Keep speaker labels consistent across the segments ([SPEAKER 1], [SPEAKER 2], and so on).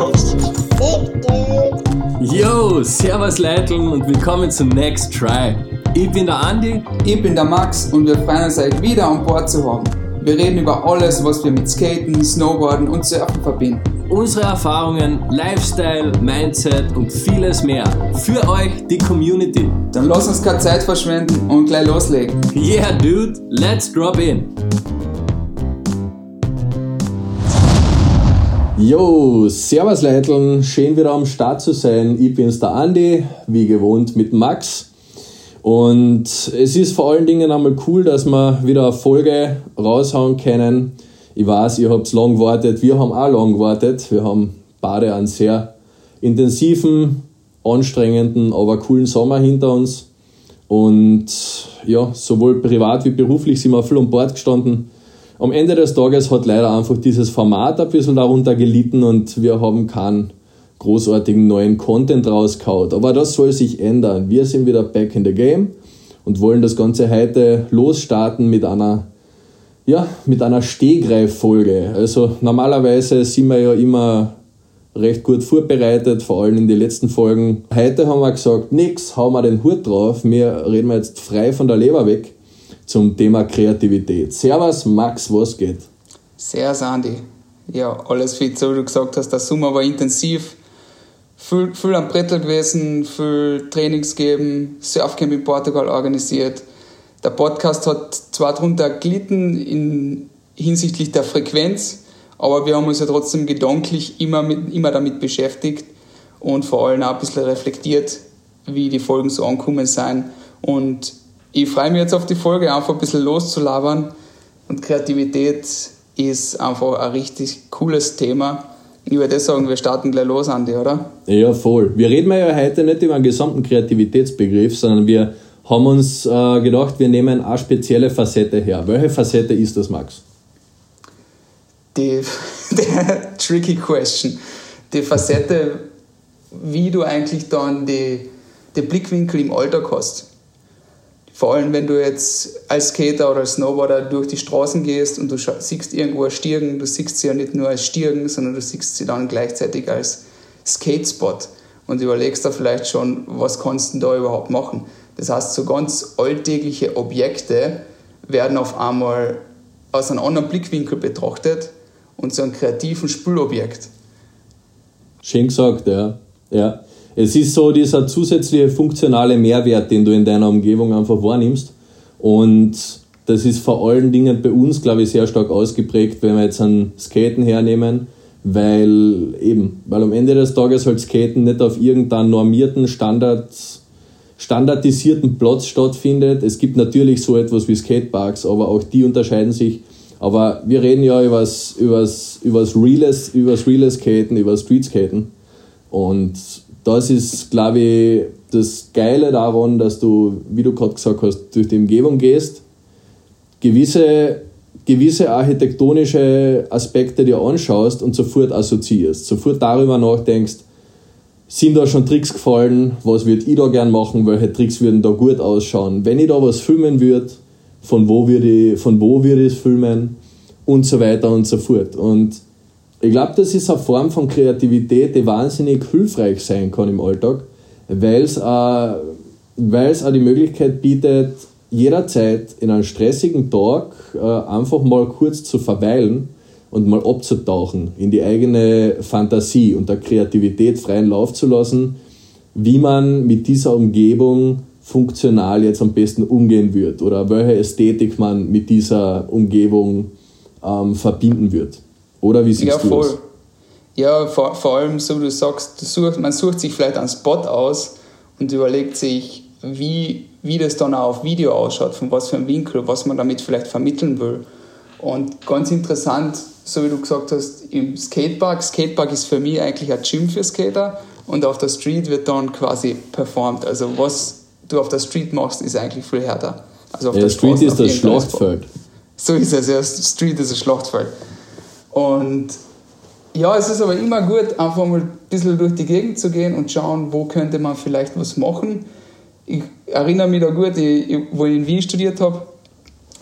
[SPEAKER 1] Podcast.
[SPEAKER 2] Yo, servus Leiteln und willkommen zum Next Try. Ich bin der Andi.
[SPEAKER 3] Ich bin der Max und wir freuen uns, euch wieder an Bord zu haben. Wir reden über alles, was wir mit Skaten, Snowboarden und Surfen verbinden.
[SPEAKER 2] Unsere Erfahrungen, Lifestyle, Mindset und vieles mehr. Für euch, die Community.
[SPEAKER 3] Dann lass uns keine Zeit verschwenden und gleich loslegen.
[SPEAKER 2] Yeah, dude, let's drop in.
[SPEAKER 4] Jo, servus Leiteln, schön wieder am Start zu sein. Ich bin's der Andi, wie gewohnt mit Max. Und es ist vor allen Dingen einmal cool, dass wir wieder eine Folge raushauen können. Ich weiß, ihr habt lang gewartet, wir haben auch lang gewartet. Wir haben beide einen sehr intensiven, anstrengenden, aber coolen Sommer hinter uns. Und ja, sowohl privat wie beruflich sind wir viel an Bord gestanden. Am Ende des Tages hat leider einfach dieses Format ein bisschen darunter gelitten und wir haben keinen großartigen neuen Content rausgehauen. Aber das soll sich ändern. Wir sind wieder back in the game und wollen das Ganze heute losstarten mit einer, ja, mit einer Stehgreiffolge. Also normalerweise sind wir ja immer recht gut vorbereitet, vor allem in den letzten Folgen. Heute haben wir gesagt, nix, hauen wir den Hut drauf, wir reden jetzt frei von der Leber weg zum Thema Kreativität. Servus, Max, was geht?
[SPEAKER 3] Servus, Andi. Ja, alles wie du gesagt hast, der Sommer war intensiv. Viel, viel am Brettel gewesen, viel Trainings gegeben, Surfcamp in Portugal organisiert. Der Podcast hat zwar darunter gelitten in, hinsichtlich der Frequenz, aber wir haben uns ja trotzdem gedanklich immer, mit, immer damit beschäftigt und vor allem auch ein bisschen reflektiert, wie die Folgen so angekommen sind. Und ich freue mich jetzt auf die Folge, einfach ein bisschen loszulabern. Und Kreativität ist einfach ein richtig cooles Thema. Ich würde sagen, wir starten gleich los, Andi, oder?
[SPEAKER 4] Ja, voll. Wir reden ja heute nicht über einen gesamten Kreativitätsbegriff, sondern wir haben uns äh, gedacht, wir nehmen eine spezielle Facette her. Welche Facette ist das, Max?
[SPEAKER 3] Die, die tricky question. Die Facette, wie du eigentlich dann die, die Blickwinkel im Alltag hast. Vor allem, wenn du jetzt als Skater oder als Snowboarder durch die Straßen gehst und du siehst irgendwo eine Stirn, du siehst sie ja nicht nur als Stirn, sondern du siehst sie dann gleichzeitig als Skatespot und überlegst da vielleicht schon, was kannst du da überhaupt machen. Das heißt, so ganz alltägliche Objekte werden auf einmal aus einem anderen Blickwinkel betrachtet und zu einem kreativen Spülobjekt.
[SPEAKER 4] Schön gesagt, ja. ja. Es ist so dieser zusätzliche funktionale Mehrwert, den du in deiner Umgebung einfach wahrnimmst. Und das ist vor allen Dingen bei uns, glaube ich, sehr stark ausgeprägt, wenn wir jetzt ein Skaten hernehmen, weil eben, weil am Ende des Tages halt Skaten nicht auf irgendeinem normierten Standard, standardisierten Platz stattfindet. Es gibt natürlich so etwas wie Skateparks, aber auch die unterscheiden sich. Aber wir reden ja über das, übers, übers, Reales, übers Reales Skaten, über Street Skaten. Und das ist, glaube ich, das Geile daran, dass du, wie du gerade gesagt hast, durch die Umgebung gehst, gewisse, gewisse architektonische Aspekte dir anschaust und sofort assoziierst, sofort darüber nachdenkst, sind da schon Tricks gefallen, was würde ich da gern machen, welche Tricks würden da gut ausschauen, wenn ich da was filmen würde, von wo würde ich, von ich es filmen? Und so weiter und so fort. Und ich glaube, das ist eine Form von Kreativität, die wahnsinnig hilfreich sein kann im Alltag, weil es auch, auch die Möglichkeit bietet, jederzeit in einem stressigen Tag äh, einfach mal kurz zu verweilen und mal abzutauchen in die eigene Fantasie und der Kreativität freien Lauf zu lassen, wie man mit dieser Umgebung funktional jetzt am besten umgehen wird oder welche Ästhetik man mit dieser Umgebung ähm, verbinden wird. Oder wie siehst
[SPEAKER 3] ja,
[SPEAKER 4] du
[SPEAKER 3] voll.
[SPEAKER 4] das?
[SPEAKER 3] Ja, vor, vor allem, so wie du sagst, du sucht, man sucht sich vielleicht einen Spot aus und überlegt sich, wie, wie das dann auch auf Video ausschaut, von was für einem Winkel, was man damit vielleicht vermitteln will. Und ganz interessant, so wie du gesagt hast, im Skatepark, Skatepark ist für mich eigentlich ein Gym für Skater und auf der Street wird dann quasi performt. Also was du auf der Street machst, ist eigentlich viel härter. Also auf
[SPEAKER 4] ja,
[SPEAKER 3] der
[SPEAKER 4] Street
[SPEAKER 3] Straße,
[SPEAKER 4] ist das Schlachtfeld.
[SPEAKER 3] So ist es, ja. Street ist ein Schlachtfeld. Und ja, es ist aber immer gut, einfach mal ein bisschen durch die Gegend zu gehen und schauen, wo könnte man vielleicht was machen. Ich erinnere mich da gut, ich, wo ich in Wien studiert habe,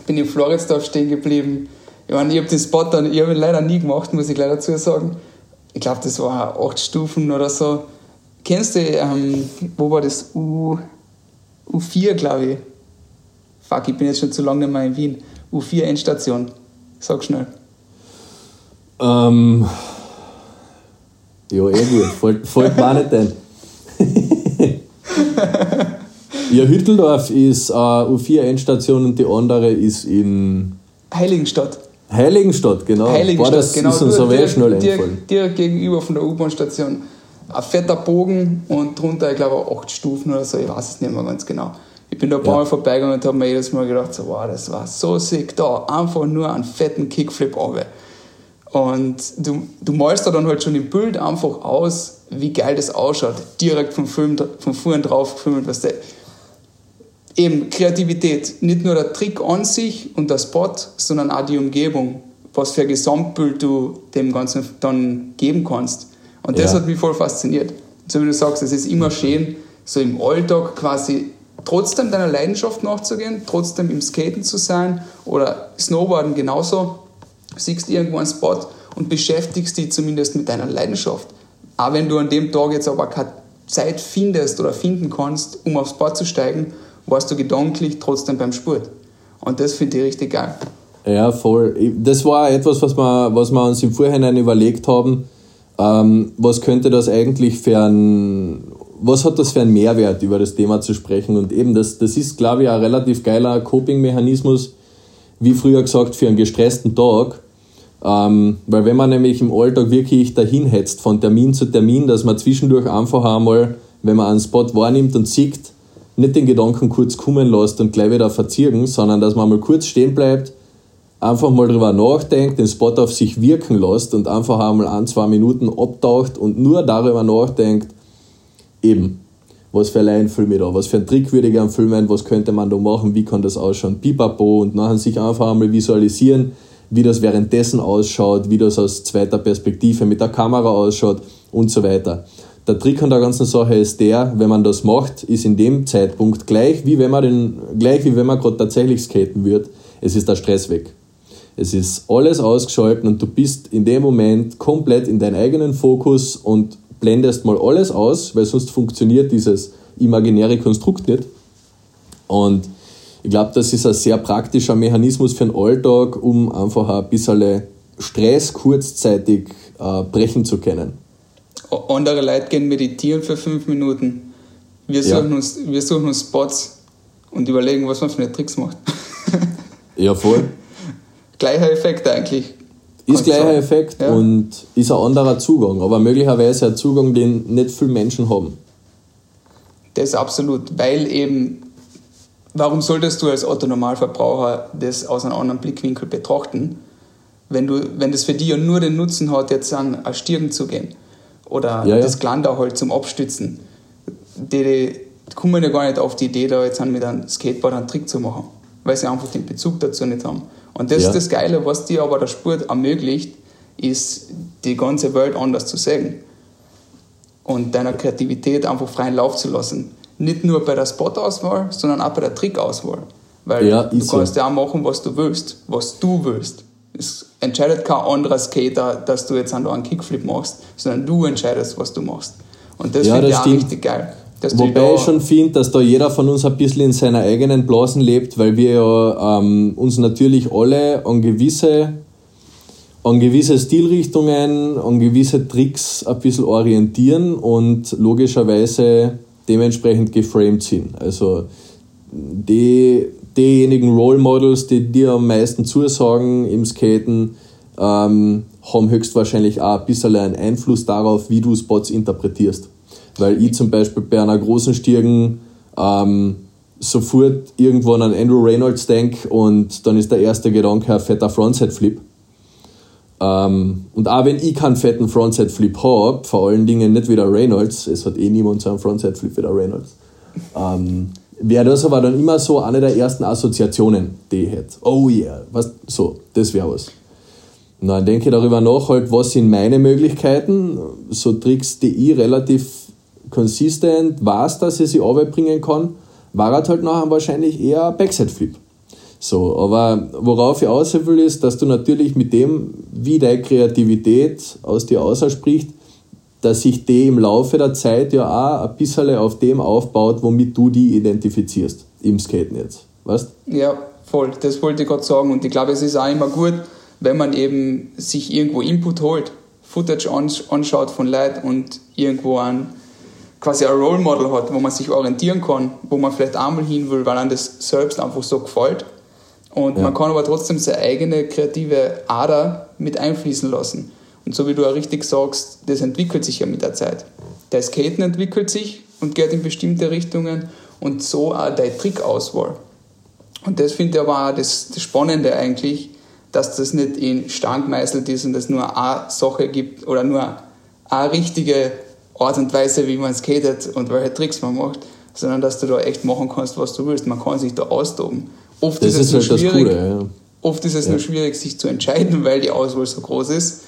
[SPEAKER 3] bin ich in Floridsdorf stehen geblieben. Ich meine, ich habe den Spot dann, ich habe ihn leider nie gemacht, muss ich leider dazu sagen. ich glaube, das war acht Stufen oder so. Kennst du, ähm, wo war das? U, U4, glaube ich. Fuck, ich bin jetzt schon zu lange nicht mehr in Wien. U4 Endstation. Sag schnell.
[SPEAKER 4] Ähm, ja, eh gut. Folgt, folgt mir auch nicht ein. ja, Hütteldorf ist äh, U4 Endstation und die andere ist in
[SPEAKER 3] Heiligenstadt.
[SPEAKER 4] Heiligenstadt, genau.
[SPEAKER 3] Heiligenstadt,
[SPEAKER 4] Boah, das
[SPEAKER 3] genau.
[SPEAKER 4] ist uns so
[SPEAKER 3] direkt,
[SPEAKER 4] schnell
[SPEAKER 3] direkt,
[SPEAKER 4] eingefallen.
[SPEAKER 3] direkt gegenüber von der U-Bahn-Station. Ein fetter Bogen und drunter, ich glaube, acht Stufen oder so, ich weiß es nicht mehr ganz genau. Ich bin da ein paar
[SPEAKER 4] Ja.
[SPEAKER 3] Mal vorbeigegangen und habe mir jedes Mal gedacht, so, wow, das war so sick, da einfach nur einen fetten Kickflip runter. Und du, du malst da dann halt schon im Bild einfach aus, wie geil das ausschaut. Direkt vom Film, vom Fuhren drauf gefilmt, weißt du. Eben Kreativität, nicht nur der Trick an sich und der Spot, sondern auch die Umgebung, was für ein Gesamtbild du dem Ganzen dann geben kannst. Und das
[SPEAKER 4] Ja.
[SPEAKER 3] hat mich voll fasziniert. So wie du sagst, es ist immer schön, so im Alltag quasi trotzdem deiner Leidenschaft nachzugehen, trotzdem im Skaten zu sein oder Snowboarden genauso. Siehst irgendwo einen Spot und beschäftigst dich zumindest mit deiner Leidenschaft. Auch wenn du an dem Tag jetzt aber keine Zeit findest oder finden kannst, um aufs Board zu steigen, warst du gedanklich trotzdem beim Sport. Und das finde ich richtig geil.
[SPEAKER 4] Ja, voll. Das war etwas, was wir, was wir uns im Vorhinein überlegt haben. Ähm, was könnte das eigentlich für ein, was hat das für einen Mehrwert, über das Thema zu sprechen? Und eben, das, das ist, glaube ich, ein relativ geiler Coping-Mechanismus, wie früher gesagt, für einen gestressten Tag. Ähm, weil wenn man nämlich im Alltag wirklich dahin hetzt, von Termin zu Termin, dass man zwischendurch einfach einmal, wenn man einen Spot wahrnimmt und sieht, nicht den Gedanken kurz kommen lässt und gleich wieder verziehen, sondern dass man mal kurz stehen bleibt, einfach mal drüber nachdenkt, den Spot auf sich wirken lässt und einfach einmal ein, zwei Minuten abtaucht und nur darüber nachdenkt, eben, was für ein Film ich da, was für ein Trick würde ich gerne filmen, was könnte man da machen, wie kann das ausschauen, pipapo und nachher sich einfach einmal visualisieren, wie das währenddessen ausschaut, wie das aus zweiter Perspektive mit der Kamera ausschaut und so weiter. Der Trick an der ganzen Sache ist der, wenn man das macht, ist in dem Zeitpunkt gleich wie wenn man den, gleich wie wenn man gerade tatsächlich skaten wird, es ist der Stress weg. Es ist alles ausgeschalten und du bist in dem Moment komplett in deinen eigenen Fokus und blendest mal alles aus, weil sonst funktioniert dieses imaginäre Konstrukt nicht. Und ich glaube, das ist ein sehr praktischer Mechanismus für den Alltag, um einfach ein bisschen Stress kurzzeitig äh, brechen zu können.
[SPEAKER 3] Andere Leute gehen meditieren für fünf Minuten. Wir
[SPEAKER 4] Ja.
[SPEAKER 3] suchen, uns, wir suchen uns Spots und überlegen, was man für eine Tricks macht.
[SPEAKER 4] Ja, voll.
[SPEAKER 3] Gleicher Effekt eigentlich.
[SPEAKER 4] Ist gleicher. Effekt
[SPEAKER 3] Ja.
[SPEAKER 4] und ist ein anderer Zugang, aber möglicherweise ein Zugang, den nicht viele Menschen haben.
[SPEAKER 3] Das absolut, weil eben, warum solltest du als Otto-Normalverbraucher das aus einem anderen Blickwinkel betrachten, wenn, du, wenn das für dich ja nur den Nutzen hat, jetzt an eine Stirn zu gehen oder
[SPEAKER 4] Ja, ja.
[SPEAKER 3] das Glander halt zum Abstützen. Die, die kommen ja gar nicht auf die Idee, da jetzt mit einem Skateboard einen Trick zu machen, weil sie einfach den Bezug dazu nicht haben. Und das
[SPEAKER 4] Ja.
[SPEAKER 3] ist das Geile, was dir aber der Sport ermöglicht, ist die ganze Welt anders zu sehen und deiner Kreativität einfach freien Lauf zu lassen. Nicht nur bei der Spot-Auswahl, sondern auch bei der Trick-Auswahl. Weil
[SPEAKER 4] Ja,
[SPEAKER 3] du
[SPEAKER 4] ist so.
[SPEAKER 3] kannst ja auch machen, was du willst, was du willst. Es entscheidet kein anderer Skater, dass du jetzt einen Kickflip machst, sondern du entscheidest, was du machst. Und das
[SPEAKER 4] Ja,
[SPEAKER 3] finde ich auch
[SPEAKER 4] stimmt.
[SPEAKER 3] richtig geil.
[SPEAKER 4] Wobei ich schon finde, dass da jeder von uns ein bisschen in seiner eigenen Blasen lebt, weil wir ja ähm, uns natürlich alle an gewisse, an gewisse Stilrichtungen, an gewisse Tricks ein bisschen orientieren und logischerweise dementsprechend geframed sind. Also die, diejenigen Role Models, die dir am meisten zusagen im Skaten, ähm, haben höchstwahrscheinlich auch ein bisschen einen Einfluss darauf, wie du Spots interpretierst. Weil ich zum Beispiel bei einer großen Stirn ähm, sofort irgendwann an Andrew Reynolds denke und dann ist der erste Gedanke ein fetter Frontside-Flip. Ähm, und auch wenn ich keinen fetten Frontside-Flip habe, vor allen Dingen nicht wie der Reynolds, es hat eh niemand so einen Frontside-Flip wie der Reynolds, ähm, wäre das aber dann immer so eine der ersten Assoziationen, die ich hätte. Oh yeah, was, so, das wäre was. Und dann denke ich darüber nach, halt, was sind meine Möglichkeiten, so Tricks, die ich relativ konsistent weiß, dass ich sie bringen kann, war halt nachher wahrscheinlich eher ein Backside-Flip. So, aber worauf ich aus will, ist, dass du natürlich mit dem, wie deine Kreativität aus dir ausspricht, dass sich die im Laufe der Zeit ja auch ein bisschen auf dem aufbaut, womit du die identifizierst im Skaten jetzt. Weißt
[SPEAKER 3] Ja, voll. Das wollte ich gerade sagen. Und ich glaube, es ist auch immer gut, wenn man eben sich irgendwo Input holt, Footage anschaut von Leuten und irgendwo ein, quasi ein Role Model hat, wo man sich orientieren kann, wo man vielleicht einmal hin will, weil einem das selbst einfach so gefällt. Und ja. man kann aber trotzdem seine eigene kreative Ader mit einfließen lassen. Und so wie du auch richtig sagst, das entwickelt sich ja mit der Zeit. Der Skaten entwickelt sich und geht in bestimmte Richtungen und so auch deine Trickauswahl. Und das finde ich aber auch das, das Spannende eigentlich, dass das nicht in Stein gemeißelt ist und es nur eine Sache gibt oder nur eine richtige Art und Weise, wie man skatet und welche Tricks man macht, sondern dass du da echt machen kannst, was du willst. Man kann sich da austoben. Oft das ist, es halt schwierig, Coole, ja. oft ist es ja. nur schwierig, sich zu entscheiden, weil die Auswahl so groß ist.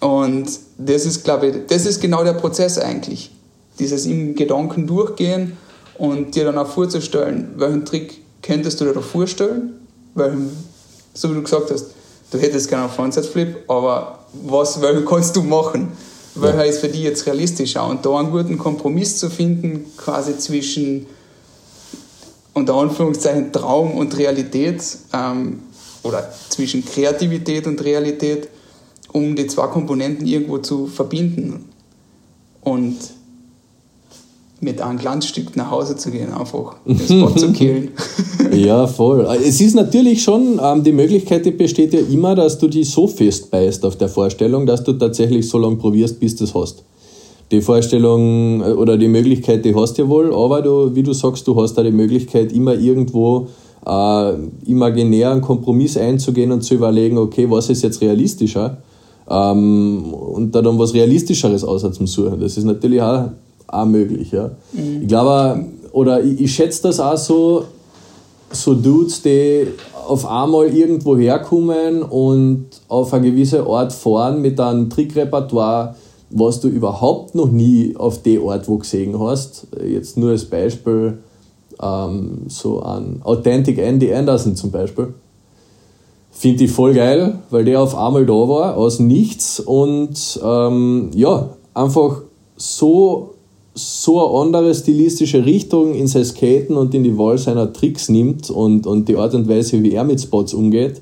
[SPEAKER 3] Und das ist, glaube ich, das ist genau der Prozess eigentlich. Dieses im Gedanken durchgehen und dir dann auch vorzustellen, welchen Trick könntest du dir da vorstellen, welchen so wie du gesagt hast, du hättest gerne einen Frontside-Flip, aber was, welchen kannst du machen? Welcher ja. ist für dich jetzt realistischer? Und da einen guten Kompromiss zu finden, quasi zwischen unter Anführungszeichen Traum und Realität ähm, oder zwischen Kreativität und Realität, um die zwei Komponenten irgendwo zu verbinden. Und mit einem Glanzstück nach Hause zu gehen, einfach den Spot zu killen.
[SPEAKER 4] ja, voll. Es ist natürlich schon, ähm, die Möglichkeit die besteht ja immer, dass du dich so festbeißt auf der Vorstellung, dass du tatsächlich so lange probierst, bis du es hast. Die Vorstellung äh, oder die Möglichkeit, die hast du ja wohl, aber du, wie du sagst, du hast da die Möglichkeit, immer irgendwo äh, imaginär einen Kompromiss einzugehen und zu überlegen, okay, was ist jetzt realistischer? Ähm, und da dann was Realistischeres außer zum Suchen. Das ist natürlich auch auch möglich. Ja. Mhm. Ich glaube, oder ich, ich schätze das auch so, so Dudes, die auf einmal irgendwo herkommen und auf eine gewisse Art fahren mit einem Trickrepertoire, was du überhaupt noch nie auf dem Ort wo gesehen hast. Jetzt nur als Beispiel ähm, so an Authentic Andy Anderson zum Beispiel. Finde ich voll geil, weil der auf einmal da war, aus nichts und ähm, ja, einfach so so eine andere stilistische Richtung in sein Skaten und in die Wahl seiner Tricks nimmt und, und die Art und Weise, wie er mit Spots umgeht,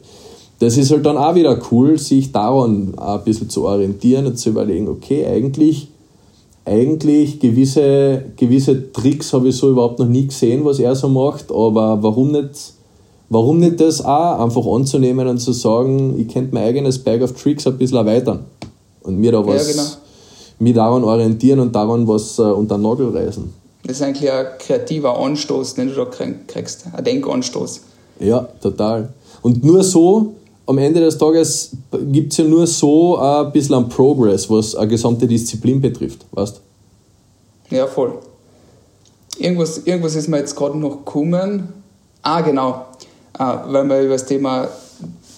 [SPEAKER 4] das ist halt dann auch wieder cool, sich daran ein bisschen zu orientieren und zu überlegen, okay, eigentlich, eigentlich gewisse, gewisse Tricks habe ich so überhaupt noch nie gesehen, was er so macht, aber warum nicht, warum nicht das auch einfach anzunehmen und zu sagen, ich könnte mein eigenes Bag of Tricks ein bisschen erweitern und mir da was, ja, genau mich daran orientieren und daran was äh, unter den Nagel reißen.
[SPEAKER 3] Das ist eigentlich ein kreativer Anstoß, den du da kriegst, ein Denkanstoß.
[SPEAKER 4] Ja, total. Und nur so, am Ende des Tages gibt es ja nur so ein bisschen an Progress, was eine gesamte Disziplin betrifft, weißt
[SPEAKER 3] Ja, voll. Irgendwas, irgendwas ist mir jetzt gerade noch gekommen. Ah, genau. Ah, weil wir über das Thema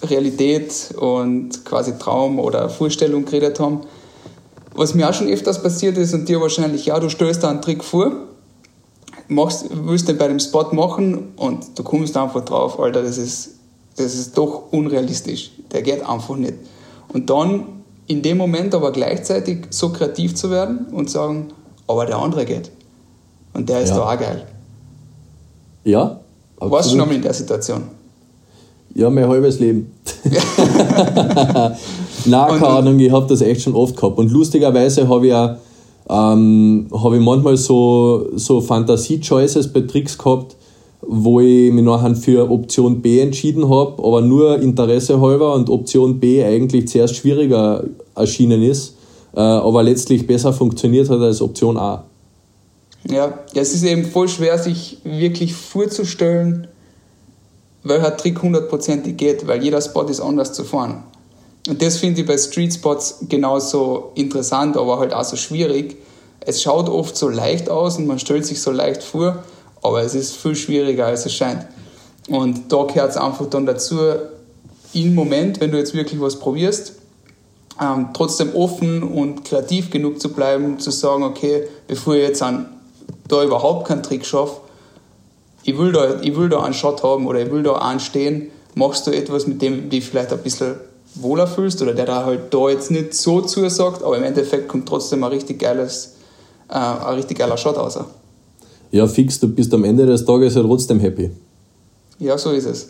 [SPEAKER 3] Realität und quasi Traum oder Vorstellung geredet haben. Was mir auch schon öfters passiert ist und dir wahrscheinlich ja, du stellst da einen Trick vor, machst, willst den bei dem Spot machen und du kommst einfach drauf, Alter, das ist, das ist doch unrealistisch. Der geht einfach nicht. Und dann in dem Moment aber gleichzeitig so kreativ zu werden und sagen, aber der andere geht. Und der ist ja. da auch geil.
[SPEAKER 4] Ja.
[SPEAKER 3] Absolut. Warst du schon mal in der Situation?
[SPEAKER 4] Ja, mein halbes Leben. Nein, keine Ahnung, ich habe das echt schon oft gehabt. Und lustigerweise habe ich auch ähm, hab ich manchmal so, so Fantasie-Choices bei Tricks gehabt, wo ich mich nachher für Option B entschieden habe, aber nur Interesse halber und Option B eigentlich zuerst schwieriger erschienen ist, äh, aber letztlich besser funktioniert hat als Option A.
[SPEAKER 3] Ja, es ist eben voll schwer, sich wirklich vorzustellen, welcher Trick hundertprozentig geht, weil jeder Spot ist anders zu fahren. Und das finde ich bei Street Spots genauso interessant, aber halt auch so schwierig. Es schaut oft so leicht aus und man stellt sich so leicht vor, aber es ist viel schwieriger, als es scheint. Und da gehört es einfach dann dazu, im Moment, wenn du jetzt wirklich was probierst, ähm, trotzdem offen und kreativ genug zu bleiben, zu sagen, okay, bevor ich jetzt an, da überhaupt keinen Trick schaffe, ich will, da, ich will da einen Shot haben oder ich will da einen stehen, machst du etwas, mit dem du dich vielleicht ein bisschen wohler fühlst oder der da halt da jetzt nicht so zusagt, aber im Endeffekt kommt trotzdem ein richtig geiles, äh, ein richtig geiler Shot raus.
[SPEAKER 4] Ja, fix, du bist am Ende des Tages ja trotzdem happy.
[SPEAKER 3] Ja, so ist es.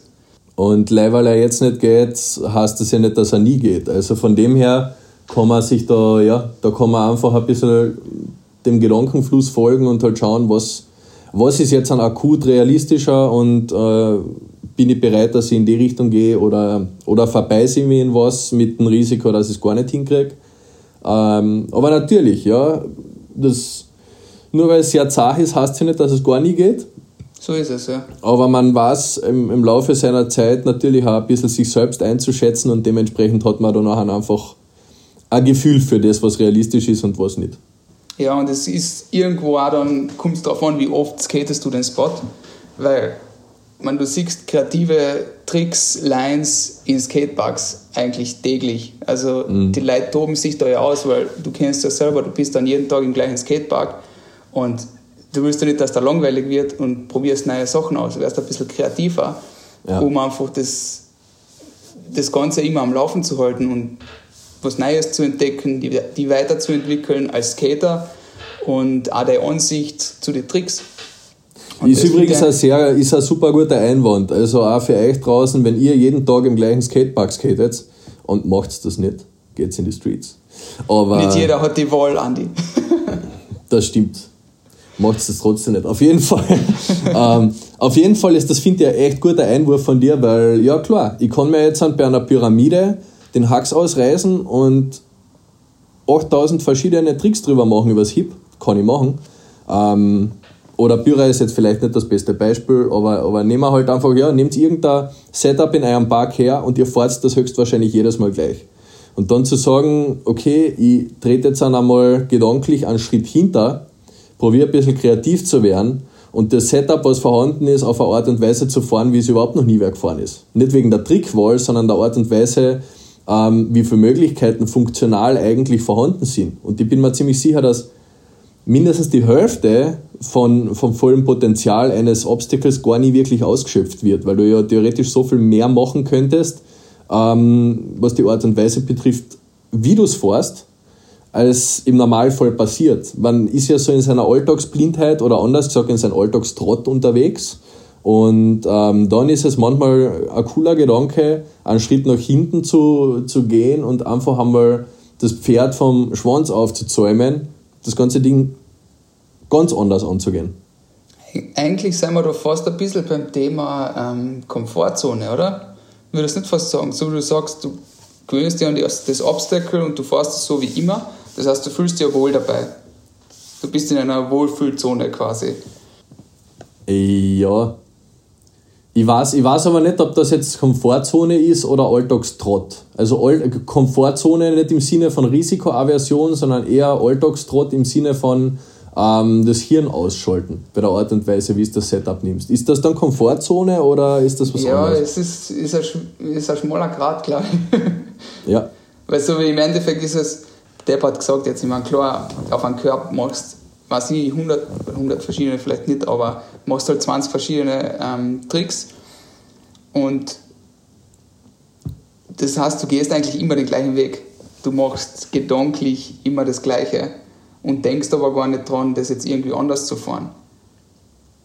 [SPEAKER 4] Und leider, weil er jetzt nicht geht, heißt das ja nicht, dass er nie geht. Also von dem her kann man sich da, ja, da kann man einfach ein bisschen dem Gedankenfluss folgen und halt schauen, was, was ist jetzt ein akut realistischer und äh, bin ich bereit, dass ich in die Richtung gehe oder, oder verbeiße ich mich in was mit dem Risiko, dass ich es gar nicht hinkriege. Ähm, aber natürlich, ja, das, nur weil es sehr zart ist, heißt ja nicht, dass es gar nie geht.
[SPEAKER 3] So ist es, ja.
[SPEAKER 4] Aber man weiß im, im Laufe seiner Zeit natürlich auch ein bisschen sich selbst einzuschätzen und dementsprechend hat man dann auch einfach ein Gefühl für das, was realistisch ist und was nicht.
[SPEAKER 3] Ja, und es ist irgendwo auch dann, kommt es darauf an, wie oft skatest du den Spot, weil man, du siehst kreative Tricks, Lines in Skateparks eigentlich täglich. Also mhm. die Leute toben sich da ja aus, weil du kennst ja selber, du bist dann jeden Tag im gleichen Skatepark und du willst ja nicht, dass da langweilig wird und probierst neue Sachen aus. Du wirst ein bisschen kreativer, ja. um einfach das, das Ganze immer am Laufen zu halten und was Neues zu entdecken, die, die weiterzuentwickeln als Skater und auch die Ansicht zu den Tricks.
[SPEAKER 4] Und ist übrigens ein, sehr, ist ein super guter Einwand. Also auch für euch draußen, wenn ihr jeden Tag im gleichen Skatepark skatet und macht das nicht, geht's in die Streets.
[SPEAKER 3] Aber nicht jeder hat die Wahl, Andi.
[SPEAKER 4] das stimmt. Macht es trotzdem nicht. Auf jeden Fall. ähm, auf jeden Fall ist das, finde ich, ein echt guter Einwurf von dir, weil, ja klar, ich kann mir jetzt bei einer Pyramide den Hacks ausreißen und 8000 verschiedene Tricks drüber machen übers Hip. Kann ich machen. Ähm, oder Pyra ist jetzt vielleicht nicht das beste Beispiel, aber, aber nehmen wir halt einfach, ja, nehmt irgendein Setup in eurem Park her und ihr fahrt das höchstwahrscheinlich jedes Mal gleich. Und dann zu sagen, okay, ich trete jetzt einmal gedanklich einen Schritt hinter, probiere ein bisschen kreativ zu werden und das Setup, was vorhanden ist, auf eine Art und Weise zu fahren, wie es überhaupt noch nie wer gefahren ist. Nicht wegen der Trickwahl, sondern der Art und Weise, ähm, wie viele Möglichkeiten funktional eigentlich vorhanden sind. Und ich bin mir ziemlich sicher, dass mindestens die Hälfte von, vom vollen Potenzial eines Obstacles gar nie wirklich ausgeschöpft wird, weil du ja theoretisch so viel mehr machen könntest, ähm, was die Art und Weise betrifft, wie du es fährst, als im Normalfall passiert. Man ist ja so in seiner Alltagsblindheit oder anders gesagt in seinem Alltagstrott unterwegs und ähm, dann ist es manchmal ein cooler Gedanke, einen Schritt nach hinten zu, zu gehen und einfach einmal das Pferd vom Schwanz aufzuzäumen, das ganze Ding ganz anders anzugehen.
[SPEAKER 3] Eigentlich sind wir da fast ein bisschen beim Thema ähm, Komfortzone, oder? Würde das nicht fast sagen. So wie du sagst, du gewöhnst dich an das Obstacle und du fährst es so wie immer. Das heißt, du fühlst dich ja wohl dabei. Du bist in einer Wohlfühlzone quasi.
[SPEAKER 4] Ja, ich weiß, ich weiß aber nicht, ob das jetzt Komfortzone ist oder Alltagstrott. Also Komfortzone nicht im Sinne von Risikoaversion, sondern eher Alltagstrott im Sinne von ähm, das Hirn ausschalten bei der Art und Weise, wie du das Setup nimmst. Ist das dann Komfortzone oder ist das was
[SPEAKER 3] ja,
[SPEAKER 4] anderes?
[SPEAKER 3] Ja, es ist, ist, ein, ist ein schmaler Grad, glaube
[SPEAKER 4] ich. Ja.
[SPEAKER 3] Weil so wie im Endeffekt ist es, Depp hat gesagt, jetzt, ich meine, klar, auf einen Körper machst weiß ich, 100, 100 verschiedene vielleicht nicht, aber machst halt 20 verschiedene ähm, Tricks und das heißt, du gehst eigentlich immer den gleichen Weg. Du machst gedanklich immer das Gleiche und denkst aber gar nicht dran, das jetzt irgendwie anders zu fahren.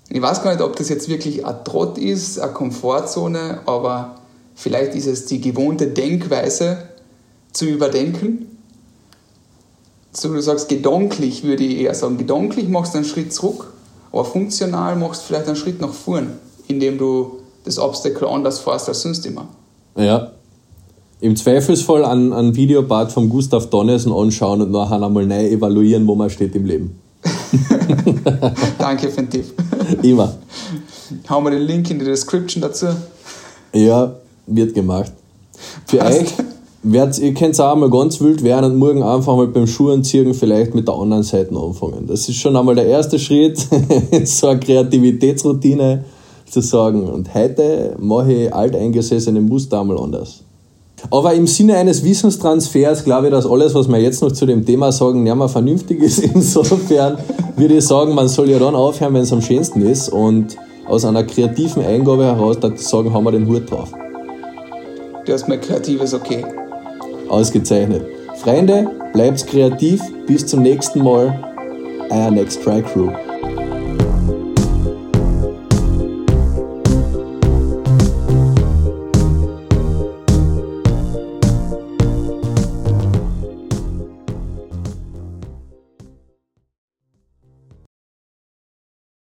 [SPEAKER 3] Ich weiß gar nicht, ob das jetzt wirklich ein Trott ist, eine Komfortzone, aber vielleicht ist es die gewohnte Denkweise zu überdenken so du sagst, gedanklich würde ich eher sagen, gedanklich machst du einen Schritt zurück, aber funktional machst du vielleicht einen Schritt nach vorn, indem du das Obstacle anders fährst als sonst immer.
[SPEAKER 4] Ja. Im Zweifelsfall an, an Videopart von Gustav Donnesen anschauen und nachher einmal neu evaluieren, wo man steht im Leben.
[SPEAKER 3] Danke für den Tipp.
[SPEAKER 4] Immer.
[SPEAKER 3] Hauen wir den Link in die Description dazu.
[SPEAKER 4] Ja, wird gemacht. Für Passt. euch Werdet, ihr könnt auch mal ganz wild werden und morgen einfach mal beim Schuhanziehen vielleicht mit der anderen Seite anfangen. Das ist schon einmal der erste Schritt, so eine Kreativitätsroutine zu sagen. Und heute mache ich alteingesessene Muster einmal anders. Aber im Sinne eines Wissenstransfers glaube ich, dass alles, was wir jetzt noch zu dem Thema sagen, nicht mehr vernünftig ist. Insofern würde ich sagen, man soll ja dann aufhören, wenn es am schönsten ist. Und aus einer kreativen Eingabe heraus, dass sagen, haben wir den Hut drauf.
[SPEAKER 3] Du hast mein kreatives Okay.
[SPEAKER 4] Ausgezeichnet. Freunde, bleibt kreativ. Bis zum nächsten Mal. Euer Next Try Crew.